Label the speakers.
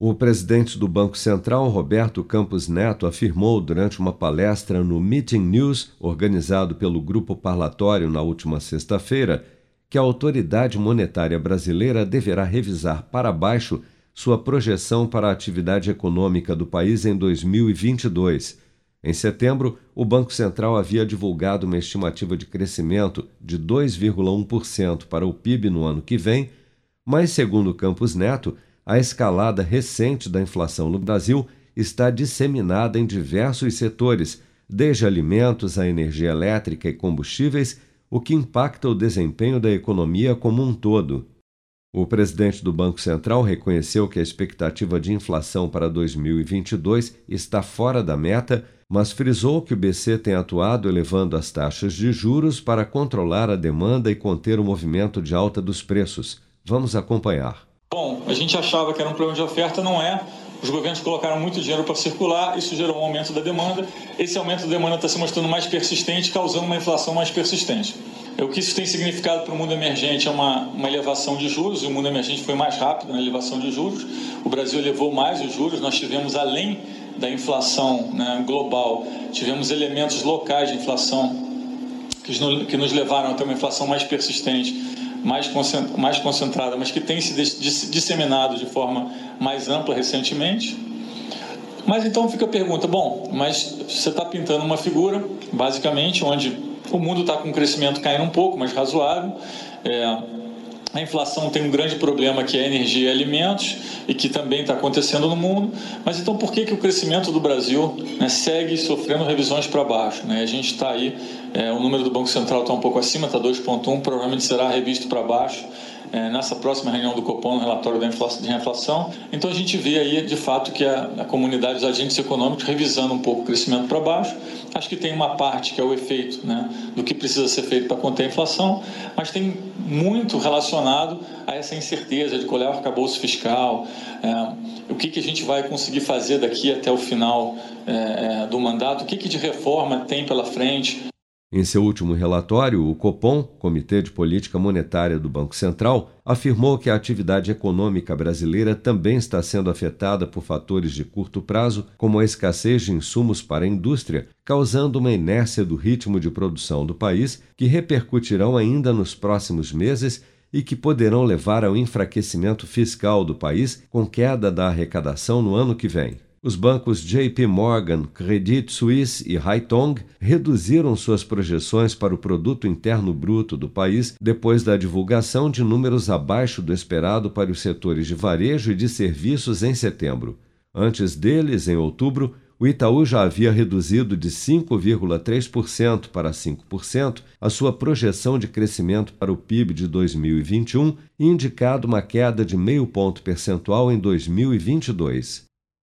Speaker 1: O presidente do Banco Central, Roberto Campos Neto, afirmou durante uma palestra no Meeting News, organizado pelo Grupo Parlatório na última sexta-feira, que a autoridade monetária brasileira deverá revisar para baixo sua projeção para a atividade econômica do país em 2022. Em setembro, o Banco Central havia divulgado uma estimativa de crescimento de 2,1% para o PIB no ano que vem, mas, segundo Campos Neto, a escalada recente da inflação no Brasil está disseminada em diversos setores, desde alimentos à energia elétrica e combustíveis, o que impacta o desempenho da economia como um todo. O presidente do Banco Central reconheceu que a expectativa de inflação para 2022 está fora da meta, mas frisou que o BC tem atuado elevando as taxas de juros para controlar a demanda e conter o movimento de alta dos preços. Vamos acompanhar.
Speaker 2: Bom, a gente achava que era um problema de oferta, não é. Os governos colocaram muito dinheiro para circular, isso gerou um aumento da demanda. Esse aumento da demanda está se mostrando mais persistente, causando uma inflação mais persistente. O que isso tem significado para o mundo emergente é uma, uma elevação de juros, e o mundo emergente foi mais rápido na elevação de juros. O Brasil elevou mais os juros, nós tivemos, além da inflação né, global, tivemos elementos locais de inflação que nos levaram a ter uma inflação mais persistente mais concentrada, mas que tem se disseminado de forma mais ampla recentemente. Mas então fica a pergunta: bom, mas você está pintando uma figura, basicamente, onde o mundo está com um crescimento caindo um pouco, mas razoável. É, a inflação tem um grande problema que é energia e alimentos e que também está acontecendo no mundo. Mas então por que, que o crescimento do Brasil né, segue sofrendo revisões para baixo? Né? A gente está aí, é, o número do Banco Central está um pouco acima, está 2,1, provavelmente será revisto para baixo é, nessa próxima reunião do Copom, no relatório da inflação, de inflação. Então a gente vê aí, de fato, que a, a comunidade dos agentes econômicos revisando um pouco o crescimento para baixo. Acho que tem uma parte que é o efeito né, do que precisa ser feito para conter a inflação, mas tem muito relacionado a essa incerteza de qual é o arcabouço fiscal, é, o que, que a gente vai conseguir fazer daqui até o final é, é do mandato, o que, que de reforma tem pela frente.
Speaker 1: Em seu último relatório, o Copom, Comitê de Política Monetária do Banco Central, afirmou que a atividade econômica brasileira também está sendo afetada por fatores de curto prazo, como a escassez de insumos para a indústria, causando uma inércia do ritmo de produção do país, que repercutirão ainda nos próximos meses e que poderão levar ao enfraquecimento fiscal do país, com queda da arrecadação no ano que vem. Os bancos JP Morgan, Credit Suisse e Haitong reduziram suas projeções para o produto interno bruto do país depois da divulgação de números abaixo do esperado para os setores de varejo e de serviços em setembro. Antes deles, em outubro, o Itaú já havia reduzido de 5,3% para 5% a sua projeção de crescimento para o PIB de 2021 e indicado uma queda de meio ponto percentual em 2022